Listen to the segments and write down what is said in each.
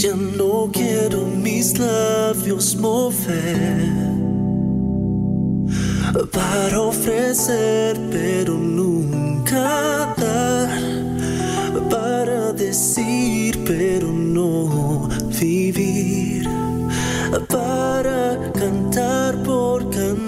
Ya no quiero mis labios mover para ofrecer, pero nunca dar. Para decir, pero no vivir. Para cantar por cantar.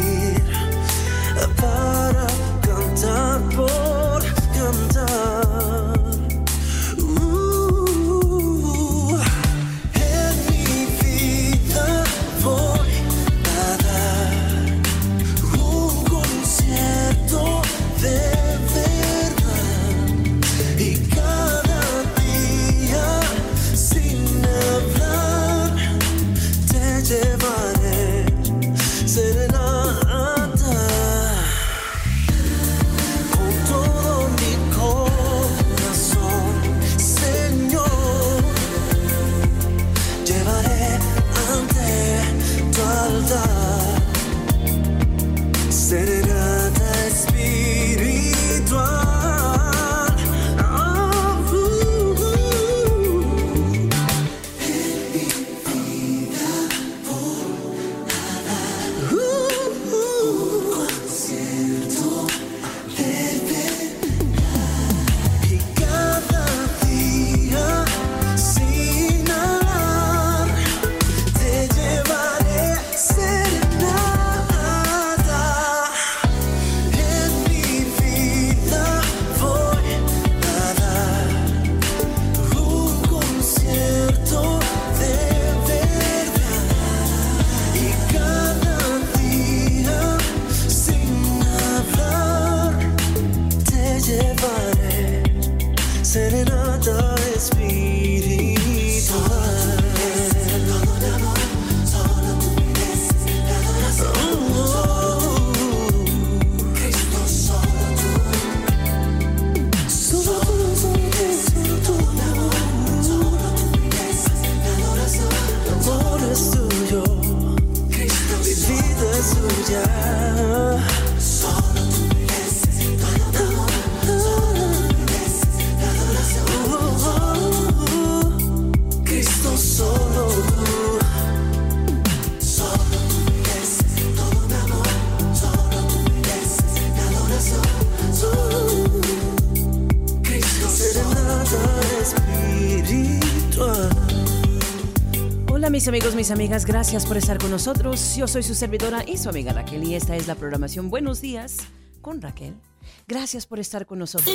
mis amigas, gracias por estar con nosotros. Yo soy su servidora y su amiga Raquel y esta es la programación Buenos Días con Raquel. Gracias por estar con nosotros.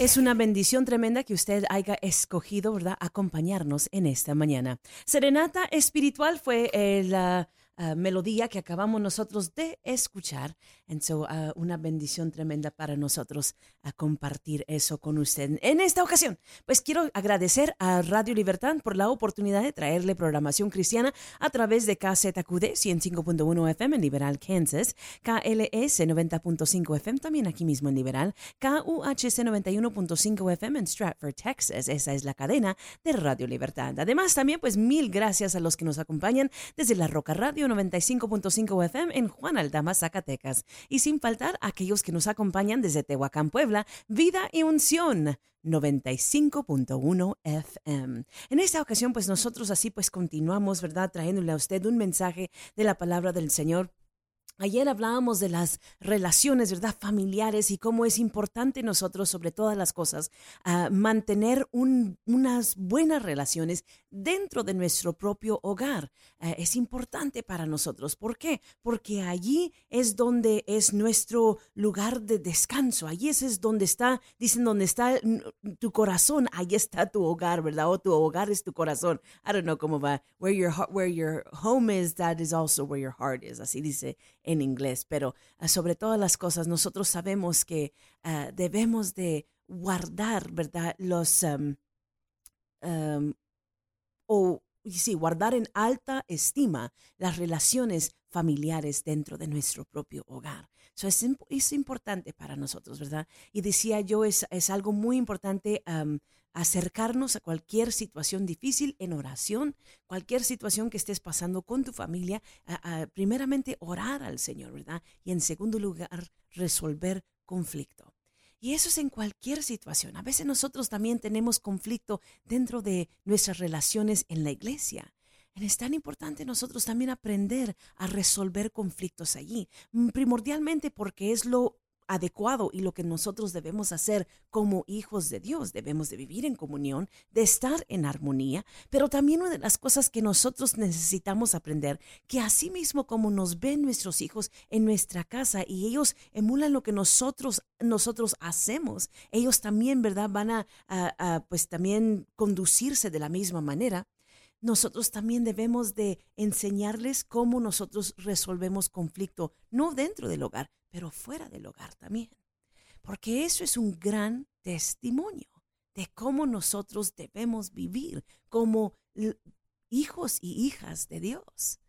Es una bendición tremenda que usted haya escogido, ¿verdad?, acompañarnos en esta mañana. Serenata Espiritual fue la uh, melodía que acabamos nosotros de escuchar. And so, uh, una bendición tremenda para nosotros a compartir eso con usted. En esta ocasión, pues quiero agradecer a Radio Libertad por la oportunidad de traerle programación cristiana a través de KZQD 105.1 FM en Liberal, Kansas, KLS 90.5 FM también aquí mismo en Liberal, KUHC 91.5 FM en Stratford, Texas. Esa es la cadena de Radio Libertad. Además, también pues mil gracias a los que nos acompañan desde la Roca Radio 95.5 FM en Juan Aldama, Zacatecas. Y sin faltar aquellos que nos acompañan desde Tehuacán, Puebla, Vida y Unción. 95.1 FM. En esta ocasión, pues nosotros así pues continuamos, ¿verdad? Trayéndole a usted un mensaje de la palabra del Señor Ayer hablábamos de las relaciones, ¿verdad? Familiares y cómo es importante nosotros, sobre todas las cosas, uh, mantener un, unas buenas relaciones dentro de nuestro propio hogar. Uh, es importante para nosotros. ¿Por qué? Porque allí es donde es nuestro lugar de descanso. Allí es, es donde está, dicen, donde está tu corazón, ahí está tu hogar, ¿verdad? O tu hogar es tu corazón. I don't know cómo va. Where your, where your home is, that is also where your heart is. Así dice en inglés, pero ah, sobre todas las cosas nosotros sabemos que uh, debemos de guardar, ¿verdad? Los, um, um, o sí, guardar en alta estima las relaciones familiares dentro de nuestro propio hogar. Eso es, es, importante para nosotros, ¿verdad? Y decía yo, es, es algo muy importante um, acercarnos a cualquier situación difícil en oración, cualquier situación que estés pasando con tu familia, primeramente orar al Señor, ¿verdad? Y en segundo lugar, resolver conflicto. Y eso es en cualquier situación. A veces nosotros también tenemos conflicto dentro de nuestras relaciones en la iglesia. Es tan importante nosotros también aprender a resolver conflictos allí, primordialmente porque es lo adecuado y lo que nosotros debemos hacer como hijos de Dios. Debemos de vivir en comunión, de estar en armonía, pero también una de las cosas que nosotros necesitamos aprender, que así mismo como nos ven nuestros hijos en nuestra casa y ellos emulan lo que nosotros, nosotros hacemos, ellos también, ¿verdad? Van a, pues también conducirse de la misma manera nosotros también debemos de enseñarles cómo nosotros resolvemos conflicto, no dentro del hogar, pero fuera del hogar también. Porque eso es un gran testimonio de cómo nosotros debemos vivir como hijos y hijas de Dios.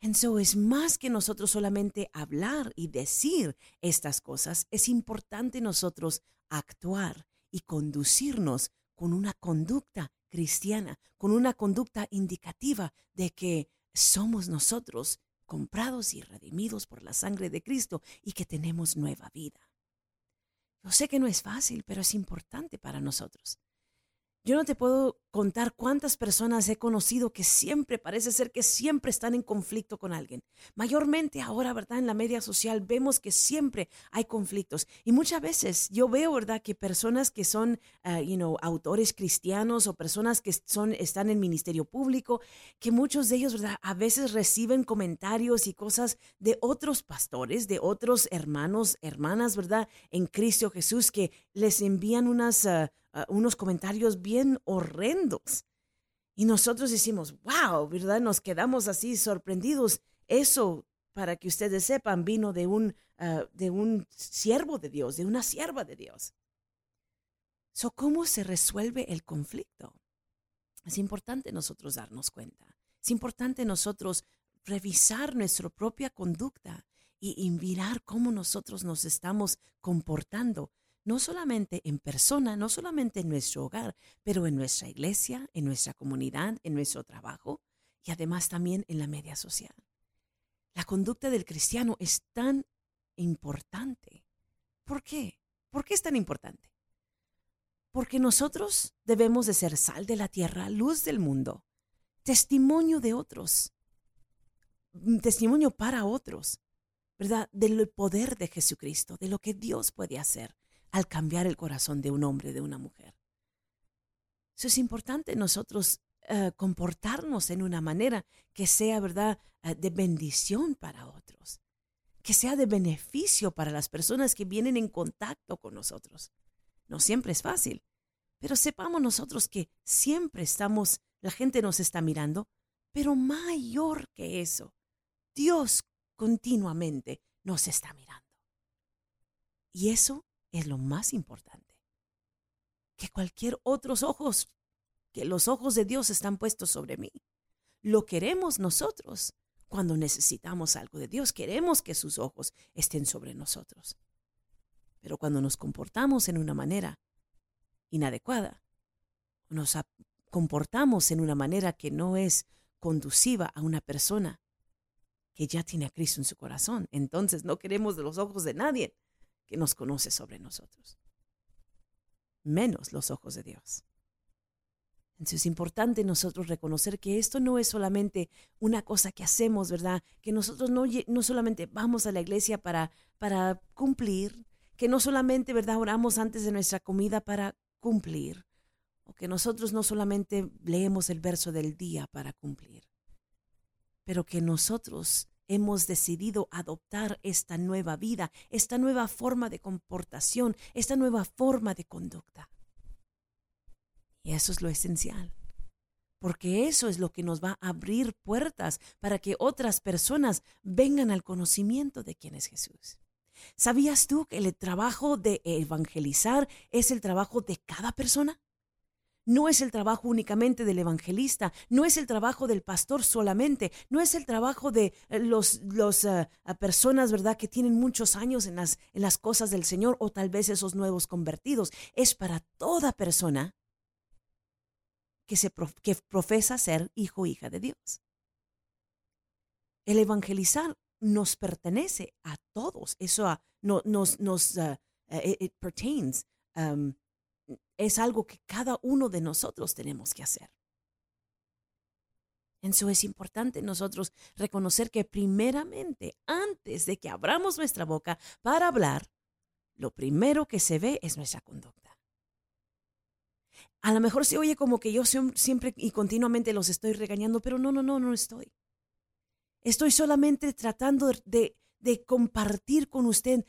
Entonces, es más que nosotros solamente hablar y decir estas cosas, es importante nosotros actuar y conducirnos con una conducta cristiana, con una conducta indicativa de que somos nosotros comprados y redimidos por la sangre de Cristo y que tenemos nueva vida. Yo sé que no es fácil, pero es importante para nosotros. Yo no te puedo contar cuántas personas he conocido que siempre, parece ser que siempre están en conflicto con alguien. Mayormente ahora, ¿verdad? En la media social vemos que siempre hay conflictos. Y muchas veces yo veo, ¿verdad? Que personas que son, uh, you know, autores cristianos o personas que son, están en ministerio público, que muchos de ellos, ¿verdad? A veces reciben comentarios y cosas de otros pastores, de otros hermanos, hermanas, ¿verdad? En Cristo Jesús, que les envían unas... Uh, Ah, unos comentarios bien horrendos. Y nosotros decimos, wow, ¿verdad? Nos quedamos así sorprendidos. Eso, para que ustedes sepan, vino de un, ah, de un siervo de Dios, de una sierva de Dios. So, ¿Cómo se resuelve el conflicto? Es importante nosotros darnos cuenta. Es importante nosotros revisar nuestra propia conducta y, y mirar cómo nosotros nos estamos comportando no solamente en persona, no solamente en nuestro hogar, pero en nuestra iglesia, en nuestra comunidad, en nuestro trabajo y además también en la media social. La conducta del cristiano es tan importante. ¿Por qué? ¿Por qué es tan importante? Porque nosotros debemos de ser sal de la tierra, luz del mundo, testimonio de otros, mm, testimonio para otros, ¿verdad? Del poder de Jesucristo, de lo que Dios puede hacer al cambiar el corazón de un hombre, de una mujer. Eso es importante nosotros eh, comportarnos en una manera que sea, ¿verdad?, eh, de bendición para otros. que sea de beneficio para las personas que vienen en contacto con nosotros. No siempre es fácil, pero sepamos nosotros que siempre estamos, la gente nos está mirando, pero mayor que eso, Dios continuamente nos está mirando. Y eso es lo más importante. Que cualquier otros ojos, que los ojos de Dios están puestos sobre mí. Lo queremos nosotros cuando necesitamos algo de Dios. Queremos que sus ojos estén sobre nosotros. Pero cuando nos comportamos en una manera inadecuada, nos comportamos en una manera que no es conduciva a una persona que ya tiene a Cristo en su corazón, entonces no queremos los ojos de nadie que nos conoce sobre nosotros, menos los ojos de Dios. Entonces es importante nosotros reconocer que esto no es solamente una cosa que hacemos, ¿verdad? Que nosotros no, no solamente vamos a la iglesia para, para cumplir, que no solamente, ¿verdad? Oramos antes de nuestra comida para cumplir, o que nosotros no solamente leemos el verso del día para cumplir, pero que nosotros hemos decidido adoptar esta nueva vida, esta nueva forma de comportación, esta nueva forma de conducta. Y eso es lo esencial, porque eso es lo que nos va a abrir puertas para que otras personas vengan al conocimiento de quién es Jesús. ¿Sabías tú que el trabajo de evangelizar es el trabajo de cada persona? No es el trabajo únicamente del evangelista, no es el trabajo del pastor solamente, no es el trabajo de eh, los, los eh, personas, ¿verdad?, que tienen muchos años en las, en las cosas del Señor o tal vez esos nuevos convertidos. Es para toda persona que, se, que profesa ser hijo o hija de Dios. El evangelizar nos pertenece a todos. Eso no, nos, nos uh, it, pertains. Um, es algo que cada uno de nosotros tenemos que hacer. Eso es importante nosotros reconocer que primeramente, antes de que abramos nuestra boca para hablar, lo primero que se ve es nuestra conducta. A lo mejor se oye como que yo siempre y continuamente los estoy regañando, pero no, no, no, no estoy. Estoy solamente tratando de, de compartir con usted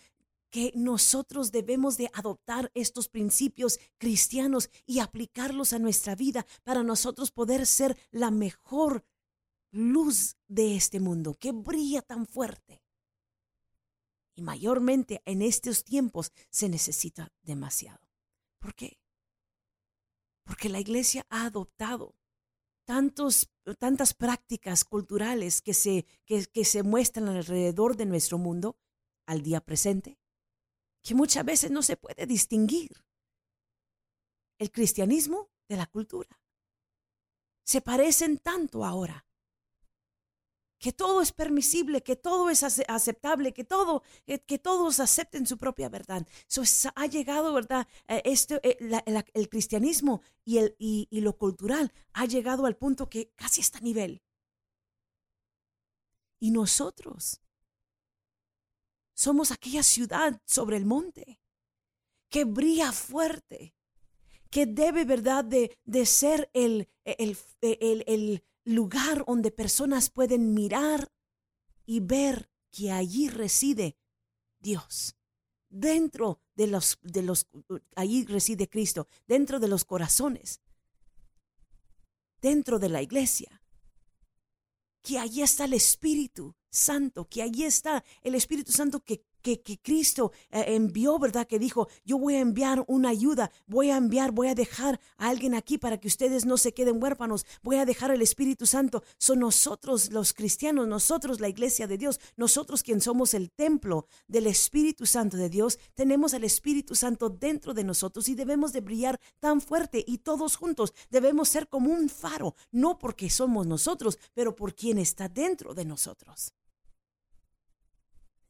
que nosotros debemos de adoptar estos principios cristianos y aplicarlos a nuestra vida para nosotros poder ser la mejor luz de este mundo que brilla tan fuerte. Y mayormente en estos tiempos se necesita demasiado. ¿Por qué? Porque la iglesia ha adoptado tantos, tantas prácticas culturales que se, que, que se muestran alrededor de nuestro mundo al día presente que muchas veces no se puede distinguir el cristianismo de la cultura. Se parecen tanto ahora que todo es permisible, que todo es aceptable, que todo, que todos acepten su propia verdad. Eso ha llegado, ¿verdad? Eh, este, eh, el cristianismo y, el, y, y lo cultural ha llegado al punto que casi está a nivel. Y nosotros somos aquella ciudad sobre el monte que brilla fuerte, que debe, ¿verdad?, de, de ser el, el, el, el lugar donde personas pueden mirar y ver que allí reside Dios. Dentro de los, de los, allí reside Cristo, dentro de los corazones, dentro de la iglesia. Que allí está el Espíritu Santo, que allí está el Espíritu Santo que que, Cristo eh, envió, ¿verdad? Que dijo, yo voy a enviar una ayuda, voy a enviar, voy a dejar a alguien aquí para que ustedes no se queden huérfanos, voy a dejar el Espíritu Santo. Son nosotros los cristianos, nosotros la iglesia de Dios, nosotros quien somos el templo del Espíritu Santo de Dios, tenemos el Espíritu Santo dentro de nosotros y debemos de brillar tan fuerte y todos juntos debemos ser como un faro, no porque somos nosotros, pero por quien está dentro de nosotros.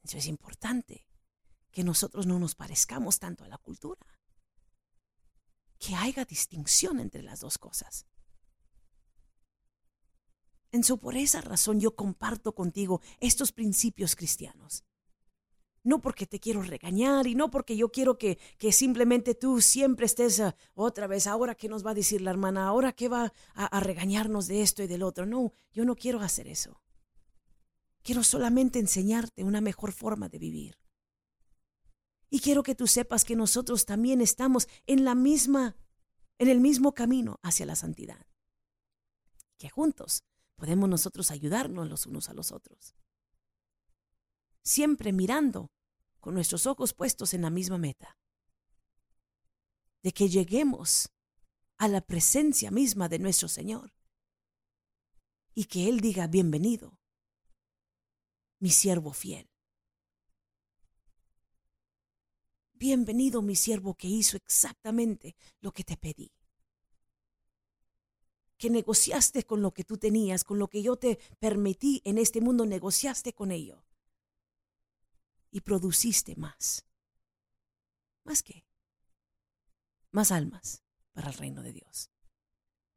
Eso es importante, que nosotros no nos parezcamos tanto a la cultura, que haya distinción entre las dos cosas. En su por esa razón yo comparto contigo estos principios cristianos. No porque te quiero regañar y no porque yo quiero que, que simplemente tú siempre estés ah, otra vez, ahora qué nos va a decir la hermana, ahora qué va a regañarnos de esto y del otro. No, yo no quiero hacer eso. Quiero solamente enseñarte una mejor forma de vivir. Y quiero que tú sepas que nosotros también estamos en la misma en el mismo camino hacia la santidad. Que juntos podemos nosotros ayudarnos los unos a los otros. Siempre mirando con nuestros ojos puestos en la misma meta. De que lleguemos a la presencia misma de nuestro Señor. Y que Él diga, bienvenido, mi siervo fiel. Bienvenido mi siervo que hizo exactamente lo que te pedí. Que negociaste con lo que tú tenías, con lo que yo te permití en este mundo, negociaste con ello. Y produciste más. ¿Más qué? Más almas para el reino de Dios.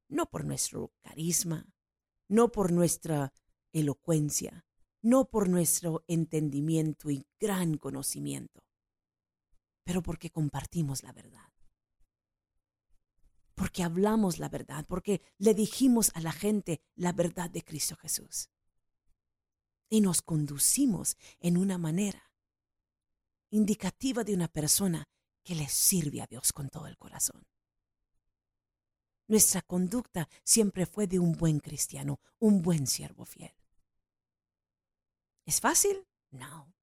No por nuestro carisma, no por nuestra elocuencia, no por nuestro entendimiento y gran conocimiento, pero porque compartimos la verdad. Porque hablamos la verdad, porque le dijimos a la gente la verdad de Cristo Jesús. Y nos conducimos en una manera indicativa de una persona que le sirve a Dios con todo el corazón. Nuestra conducta siempre fue de un buen cristiano, un buen siervo fiel. ¿Es fácil? No.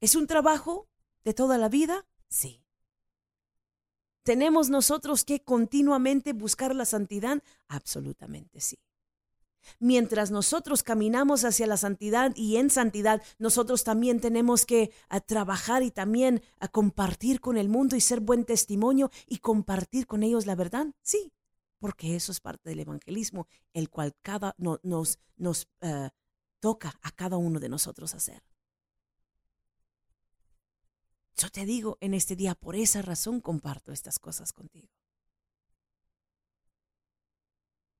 ¿Es un trabajo de toda la vida? Sí. ¿Tenemos nosotros que continuamente buscar la santidad? Absolutamente sí. Mientras nosotros caminamos hacia la santidad y en santidad, nosotros también tenemos que a, trabajar y también a compartir con el mundo y ser buen testimonio y compartir con ellos la verdad. Sí, porque eso es parte del evangelismo, el cual cada nos, nos eh, toca a cada uno de nosotros hacer. Yo te digo en este día, por esa razón comparto estas cosas contigo.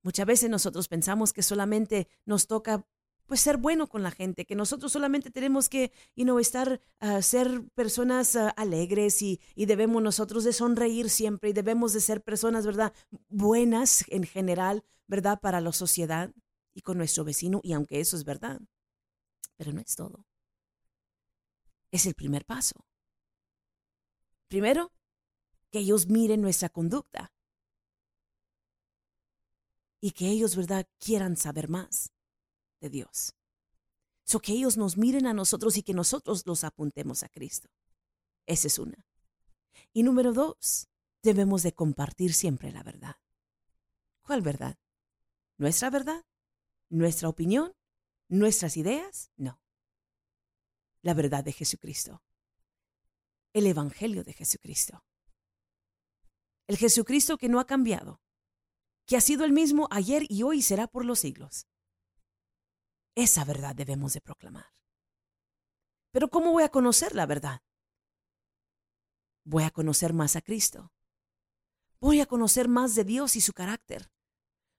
Muchas veces nosotros pensamos que solamente nos toca pues ser bueno con la gente, que nosotros solamente tenemos que you know, estar, uh, ser personas uh, alegres y, y, debemos nosotros de sonreír siempre y debemos de ser personas, ¿verdad? Buenas en general, ¿verdad? Para la sociedad y con nuestro vecino, y aunque eso es verdad, pero no es todo. Es el primer paso. Primero, que ellos miren nuestra conducta y que ellos, ¿verdad?, quieran saber más de Dios. So que ellos nos miren a nosotros y que nosotros los apuntemos a Cristo. Esa es una. Y número dos, debemos de compartir siempre la verdad. ¿Cuál verdad? ¿Nuestra verdad? ¿Nuestra opinión? ¿Nuestras ideas? No. La verdad de Jesucristo. El Evangelio de Jesucristo. El Jesucristo que no ha cambiado, que ha sido el mismo ayer y hoy será por los siglos. Esa verdad debemos de proclamar. Pero ¿cómo voy a conocer la verdad? Voy a conocer más a Cristo. Voy a conocer más de Dios y su carácter.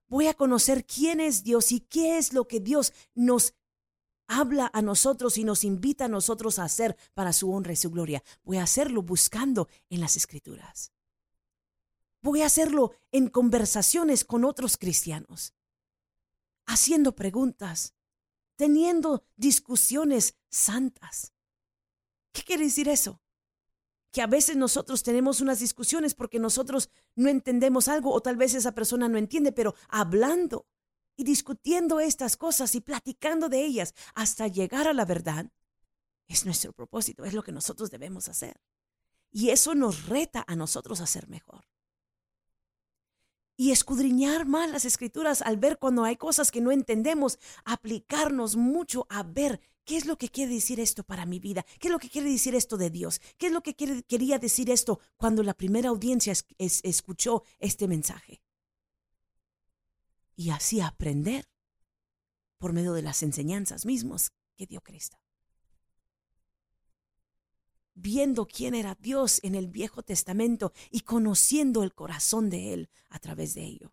Voy a conocer quién es Dios y qué es lo que Dios nos habla a nosotros y nos invita a nosotros a hacer para su honra y su gloria. Voy a hacerlo buscando en las escrituras. Voy a hacerlo en conversaciones con otros cristianos, haciendo preguntas, teniendo discusiones santas. ¿Qué quiere decir eso? Que a veces nosotros tenemos unas discusiones porque nosotros no entendemos algo o tal vez esa persona no entiende, pero hablando y discutiendo estas cosas y platicando de ellas hasta llegar a la verdad, es nuestro propósito, es lo que nosotros debemos hacer. Y eso nos reta a nosotros a ser mejor y escudriñar más las escrituras al ver cuando hay cosas que no entendemos, aplicarnos mucho a ver qué es lo que quiere decir esto para mi vida, qué es lo que quiere decir esto de Dios, qué es lo que quería decir esto cuando la primera audiencia escuchó este mensaje. Y así aprender por medio de las enseñanzas mismas que dio Cristo viendo quién era Dios en el Viejo Testamento y conociendo el corazón de Él a través de ello.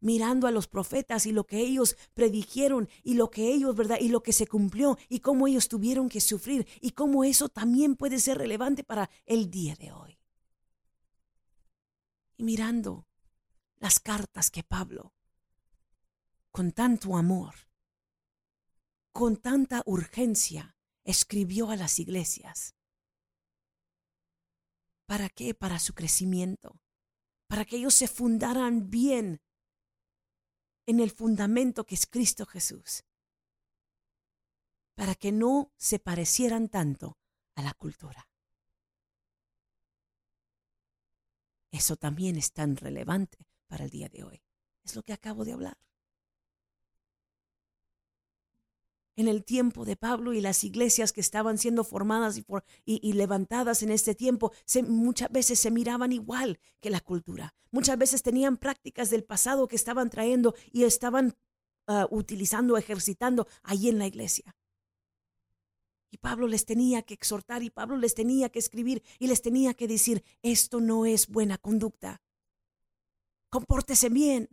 Mirando a los profetas y lo que ellos predijeron y lo que ellos, ¿verdad? Y lo que se cumplió y cómo ellos tuvieron que sufrir y cómo eso también puede ser relevante para el día de hoy. Y mirando las cartas que Pablo, con tanto amor, con tanta urgencia escribió a las iglesias. ¿Para qué? Para su crecimiento, para que ellos se fundaran bien en el fundamento que es Cristo Jesús, para que no se parecieran tanto a la cultura. Eso también es tan relevante para el día de hoy. Es lo que acabo de hablar. En el tiempo de Pablo y las iglesias que estaban siendo formadas y, levantadas en este tiempo, muchas veces se miraban igual que la cultura. Muchas veces tenían prácticas del pasado que estaban trayendo y estaban ah, utilizando, ejercitando allí en la iglesia. Y Pablo les tenía que exhortar y Pablo les tenía que escribir y les tenía que decir, esto no es buena conducta. Compórtese bien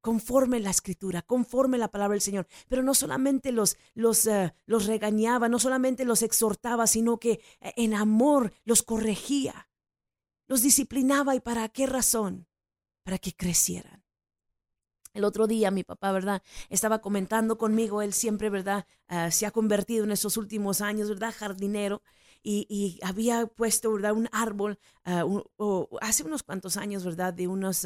conforme la escritura, conforme la palabra del Señor. Pero no solamente los, los, eh, los regañaba, no solamente los exhortaba, sino que eh, en amor los corregía, los disciplinaba. ¿Y para qué razón? Para que crecieran. El otro día mi papá, ¿verdad? Estaba comentando conmigo, él siempre, ¿verdad? Ah, se ha convertido en estos últimos años, ¿verdad? Jardinero. Y, había puesto, ¿verdad? Un árbol, hace unos cuantos años, ¿verdad? De unos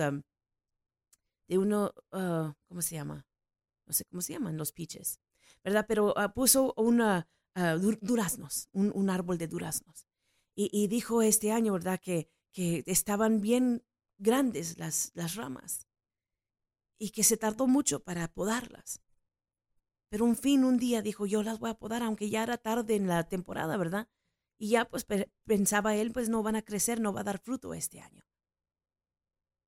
de uno, ah, ¿cómo se llama? No sé cómo se llaman los piches, ¿verdad? Pero ah, puso una, ah, duraznos, un, árbol de duraznos. Y, dijo este año, ¿verdad? Que, que estaban bien grandes las, las ramas y que se tardó mucho para podarlas. Pero un fin, un día dijo, yo las voy a podar, aunque ya era tarde en la temporada, ¿verdad? Y ya pues pensaba él, pues no van a crecer, no va a dar fruto este año.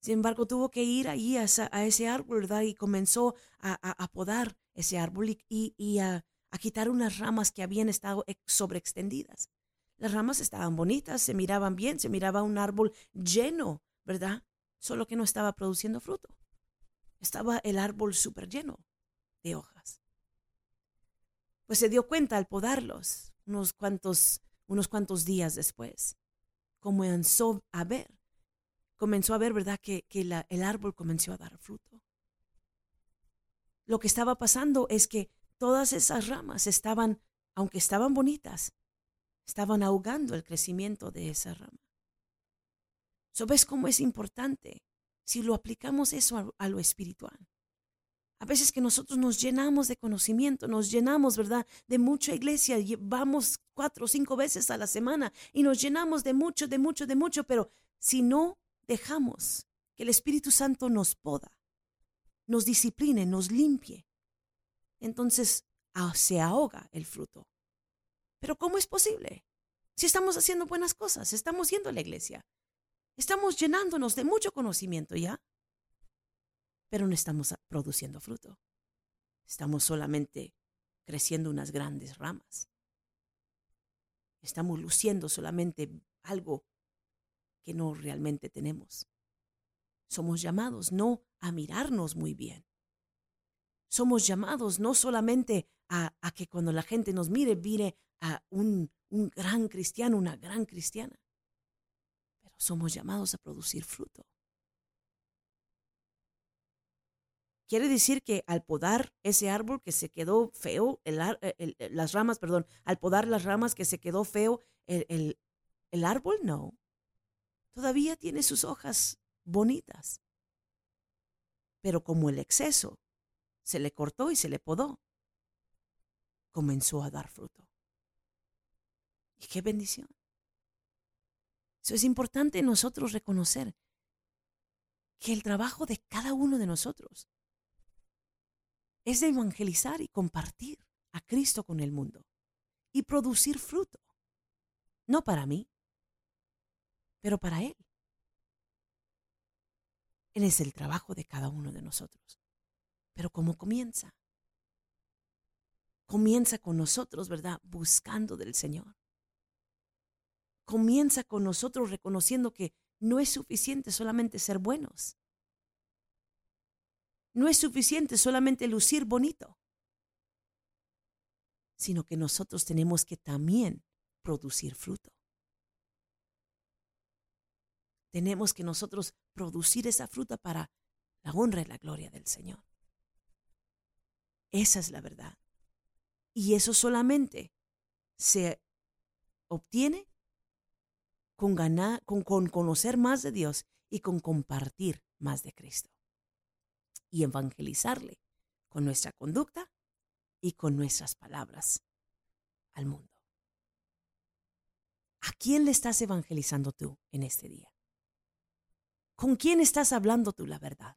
Sin embargo, tuvo que ir ahí a, ese árbol, ¿verdad? Y comenzó a, podar ese árbol y, a, quitar unas ramas que habían estado sobreextendidas. Las ramas estaban bonitas, se miraban bien, se miraba un árbol lleno, ¿verdad? Solo que no estaba produciendo fruto. Estaba el árbol súper lleno de hojas. Pues se dio cuenta al podarlos unos cuantos, unos cuantos días después, comenzó a ver comenzó a ver, ¿verdad?, que, el árbol comenzó a dar fruto. Lo que estaba pasando es que todas esas ramas estaban, aunque estaban bonitas, estaban ahogando el crecimiento de esa rama. ¿Sabes cómo es importante si lo aplicamos eso a, a, lo espiritual? A veces que nosotros nos llenamos de conocimiento, nos llenamos, ¿verdad?, de mucha iglesia, vamos cuatro o cinco veces a la semana y nos llenamos de mucho, de mucho, de mucho, pero si no dejamos que el Espíritu Santo nos poda, nos discipline, nos limpie, entonces ah, se ahoga el fruto. Pero ¿cómo es posible? Si estamos haciendo buenas cosas, estamos yendo a la iglesia, estamos llenándonos de mucho conocimiento ya, pero no estamos produciendo fruto. Estamos solamente creciendo unas grandes ramas. Estamos luciendo solamente algo que no realmente tenemos. Somos llamados no a mirarnos muy bien. Somos llamados no solamente a, que cuando la gente nos mire, mire a un, un gran cristiano, una gran cristiana, pero somos llamados a producir fruto. Quiere decir que al podar ese árbol que se quedó feo, las ramas, perdón, al podar las ramas que se quedó feo, el, el árbol no todavía tiene sus hojas bonitas. Pero como el exceso se le cortó y se le podó, comenzó a dar fruto. Y qué bendición. Es importante nosotros reconocer que el trabajo de cada uno de nosotros es de evangelizar y compartir a Cristo con el mundo y producir fruto. No para mí, pero para Él. Él es el trabajo de cada uno de nosotros. Pero ¿cómo comienza? Comienza con nosotros, ¿verdad? Buscando del Señor. Comienza con nosotros reconociendo que no es suficiente solamente ser buenos. No es suficiente solamente lucir bonito, sino que nosotros tenemos que también producir fruto tenemos que nosotros producir esa fruta para la honra y la gloria del Señor. Esa es la verdad. Y eso solamente se obtiene con, ganar, con, con conocer más de Dios y con compartir más de Cristo. Y evangelizarle con nuestra conducta y con nuestras palabras al mundo. ¿A quién le estás evangelizando tú en este día? ¿Con quién estás hablando tú la verdad?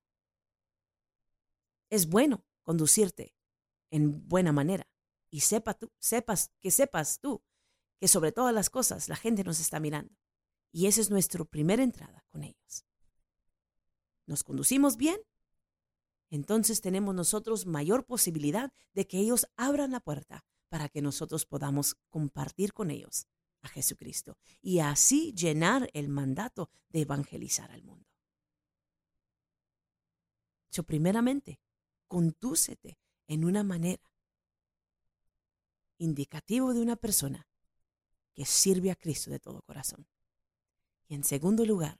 Es bueno conducirte en buena manera y sepa tú, sepas que sepas tú que sobre todas las cosas la gente nos está mirando. Y esa es nuestra primera entrada con ellos. ¿Nos conducimos bien? Entonces tenemos nosotros mayor posibilidad de que ellos abran la puerta para que nosotros podamos compartir con ellos a Jesucristo y así llenar el mandato de evangelizar al mundo. Yo primeramente, condúcete en una manera indicativo de una persona que sirve a Cristo de todo corazón. Y en segundo lugar,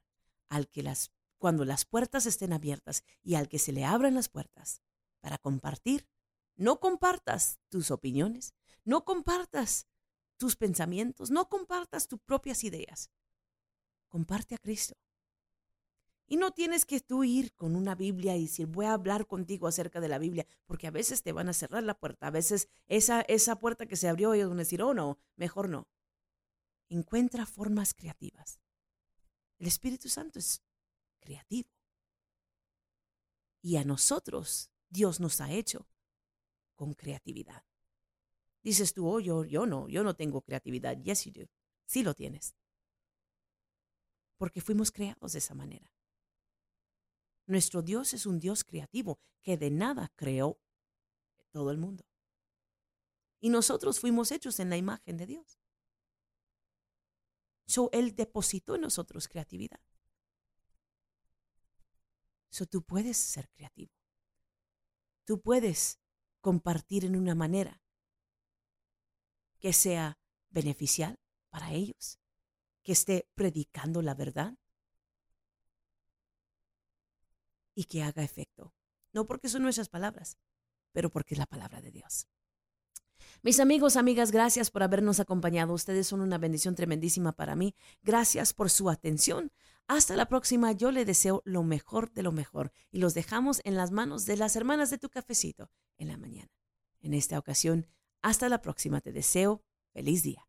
al que las cuando las puertas estén abiertas y al que se le abran las puertas para compartir, no compartas tus opiniones, no compartas tus pensamientos, no compartas tus propias ideas. Comparte a Cristo. Y no tienes que tú ir con una Biblia y decir, voy a hablar contigo acerca de la Biblia, porque a veces te van a cerrar la puerta, a veces esa, esa puerta que se abrió ellos van a decir, oh no, mejor no. Encuentra formas creativas. El Espíritu Santo es creativo. Y a nosotros Dios nos ha hecho con creatividad. Dices tú, oh, yo, yo no, yo no tengo creatividad. Yes, you do. Sí lo tienes. Porque fuimos creados de esa manera. Nuestro Dios es un Dios creativo que de nada creó todo el mundo. Y nosotros fuimos hechos en la imagen de Dios. So, él depositó en nosotros creatividad. So, tú puedes ser creativo. Tú puedes compartir en una manera que sea beneficial para ellos, que esté predicando la verdad y que haga efecto. No porque son nuestras palabras, pero porque es la palabra de Dios. Mis amigos, amigas, gracias por habernos acompañado. Ustedes son una bendición tremendísima para mí. Gracias por su atención. Hasta la próxima. Yo le deseo lo mejor de lo mejor y los dejamos en las manos de las hermanas de tu cafecito en la mañana. En esta ocasión, hasta la próxima. Te deseo feliz día.